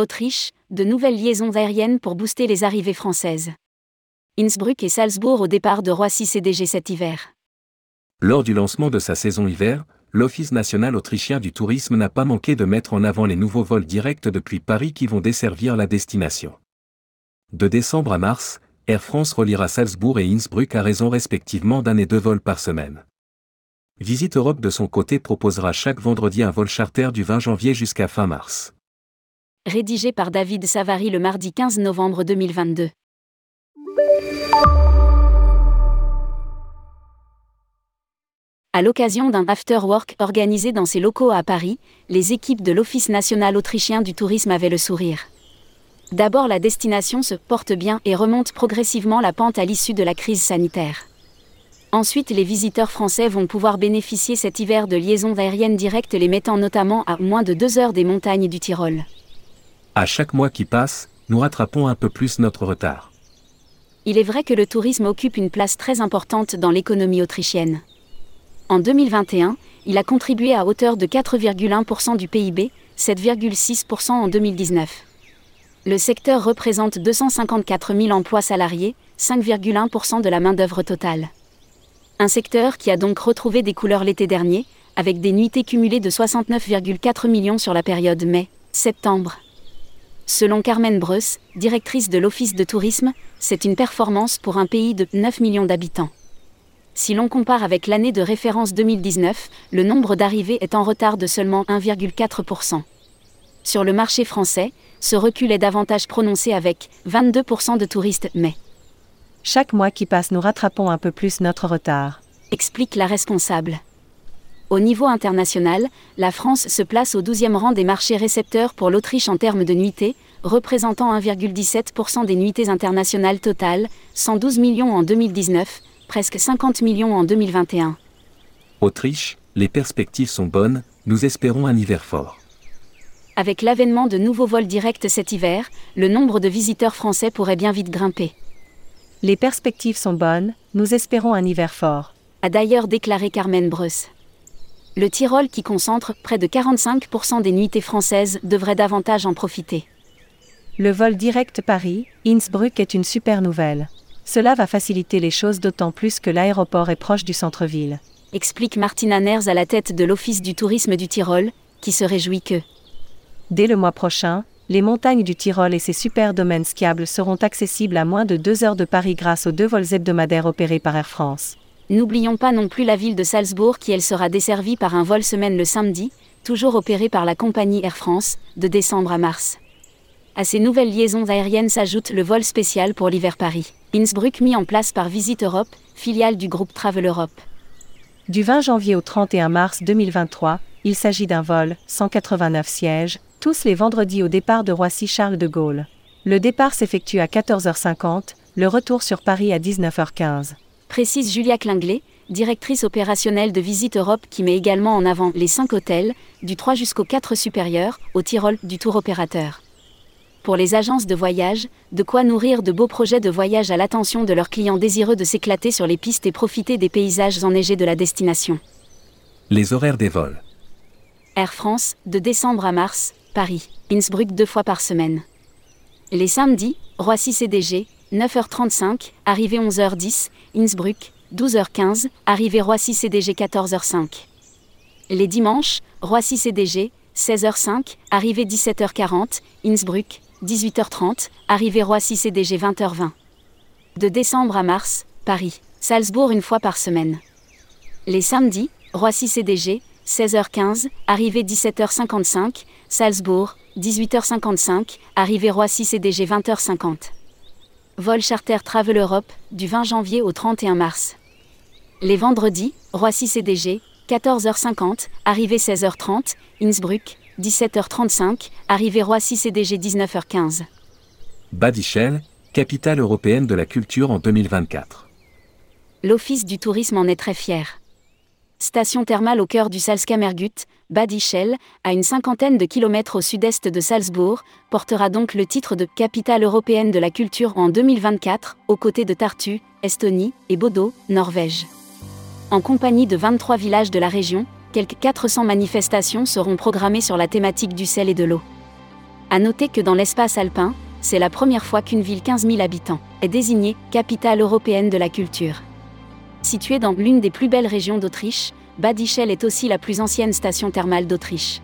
Autriche, de nouvelles liaisons aériennes pour booster les arrivées françaises. Innsbruck et Salzbourg au départ de Roissy CDG cet hiver. Lors du lancement de sa saison hiver, l'Office national autrichien du tourisme n'a pas manqué de mettre en avant les nouveaux vols directs depuis Paris qui vont desservir la destination. De décembre à mars, Air France reliera Salzbourg et Innsbruck à raison respectivement d'un et deux vols par semaine. Visite Europe de son côté proposera chaque vendredi un vol charter du 20 janvier jusqu'à fin mars rédigé par David Savary le mardi 15 novembre 2022. À l'occasion d'un after-work organisé dans ses locaux à Paris, les équipes de l'Office national autrichien du tourisme avaient le sourire. D'abord la destination se porte bien et remonte progressivement la pente à l'issue de la crise sanitaire. Ensuite, les visiteurs français vont pouvoir bénéficier cet hiver de liaisons aériennes directes les mettant notamment à moins de deux heures des montagnes du Tyrol. À chaque mois qui passe, nous rattrapons un peu plus notre retard. Il est vrai que le tourisme occupe une place très importante dans l'économie autrichienne. En 2021, il a contribué à hauteur de 4,1% du PIB, 7,6% en 2019. Le secteur représente 254 000 emplois salariés, 5,1% de la main-d'œuvre totale. Un secteur qui a donc retrouvé des couleurs l'été dernier, avec des nuitées cumulées de 69,4 millions sur la période mai-septembre. Selon Carmen Breus, directrice de l'Office de tourisme, c'est une performance pour un pays de 9 millions d'habitants. Si l'on compare avec l'année de référence 2019, le nombre d'arrivées est en retard de seulement 1,4%. Sur le marché français, ce recul est davantage prononcé avec 22% de touristes mais. Chaque mois qui passe, nous rattrapons un peu plus notre retard. Explique la responsable. Au niveau international, la France se place au 12e rang des marchés récepteurs pour l'Autriche en termes de nuitées, représentant 1,17% des nuitées internationales totales, 112 millions en 2019, presque 50 millions en 2021. Autriche, les perspectives sont bonnes, nous espérons un hiver fort. Avec l'avènement de nouveaux vols directs cet hiver, le nombre de visiteurs français pourrait bien vite grimper. Les perspectives sont bonnes, nous espérons un hiver fort. A d'ailleurs déclaré Carmen Breus. Le Tyrol qui concentre près de 45% des nuitées françaises devrait davantage en profiter. Le vol direct Paris-Innsbruck est une super nouvelle. Cela va faciliter les choses d'autant plus que l'aéroport est proche du centre-ville. Explique Martina Ners à la tête de l'Office du tourisme du Tyrol, qui se réjouit que Dès le mois prochain, les montagnes du Tyrol et ses super domaines skiables seront accessibles à moins de deux heures de Paris grâce aux deux vols hebdomadaires opérés par Air France. N'oublions pas non plus la ville de Salzbourg qui elle sera desservie par un vol semaine le samedi, toujours opéré par la compagnie Air France, de décembre à mars. À ces nouvelles liaisons aériennes s'ajoute le vol spécial pour l'hiver Paris. Innsbruck mis en place par Visite Europe, filiale du groupe Travel Europe. Du 20 janvier au 31 mars 2023, il s'agit d'un vol, 189 sièges, tous les vendredis au départ de Roissy-Charles de Gaulle. Le départ s'effectue à 14h50, le retour sur Paris à 19h15 précise Julia Klinglet, directrice opérationnelle de Visite Europe qui met également en avant les 5 hôtels, du 3 jusqu'au 4 supérieur, au Tyrol, du tour opérateur. Pour les agences de voyage, de quoi nourrir de beaux projets de voyage à l'attention de leurs clients désireux de s'éclater sur les pistes et profiter des paysages enneigés de la destination. Les horaires des vols. Air France, de décembre à mars, Paris, Innsbruck deux fois par semaine. Les samedis, Roissy CDG, 9h35, arrivée 11h10, Innsbruck, 12h15, arrivée Roissy CDG 14h05. Les dimanches, Roissy CDG, 16h05, arrivée 17h40, Innsbruck, 18h30, arrivée Roissy CDG 20h20. De décembre à mars, Paris, Salzbourg une fois par semaine. Les samedis, Roissy CDG, 16h15, arrivée 17h55, Salzbourg, 18h55, arrivée Roissy CDG 20h50. Vol charter Travel Europe, du 20 janvier au 31 mars. Les vendredis, Roissy CDG, 14h50, arrivée 16h30, Innsbruck, 17h35, arrivée Roissy CDG 19h15. Badichel, capitale européenne de la culture en 2024. L'Office du tourisme en est très fier station thermale au cœur du Salzkammergut, Bad Ischel, à une cinquantaine de kilomètres au sud-est de Salzbourg, portera donc le titre de capitale européenne de la culture en 2024, aux côtés de Tartu, Estonie, et Bodo, Norvège. En compagnie de 23 villages de la région, quelques 400 manifestations seront programmées sur la thématique du sel et de l'eau. À noter que dans l'espace alpin, c'est la première fois qu'une ville 15 000 habitants est désignée capitale européenne de la culture. Située dans l'une des plus belles régions d'Autriche, Bad Ischl est aussi la plus ancienne station thermale d'Autriche.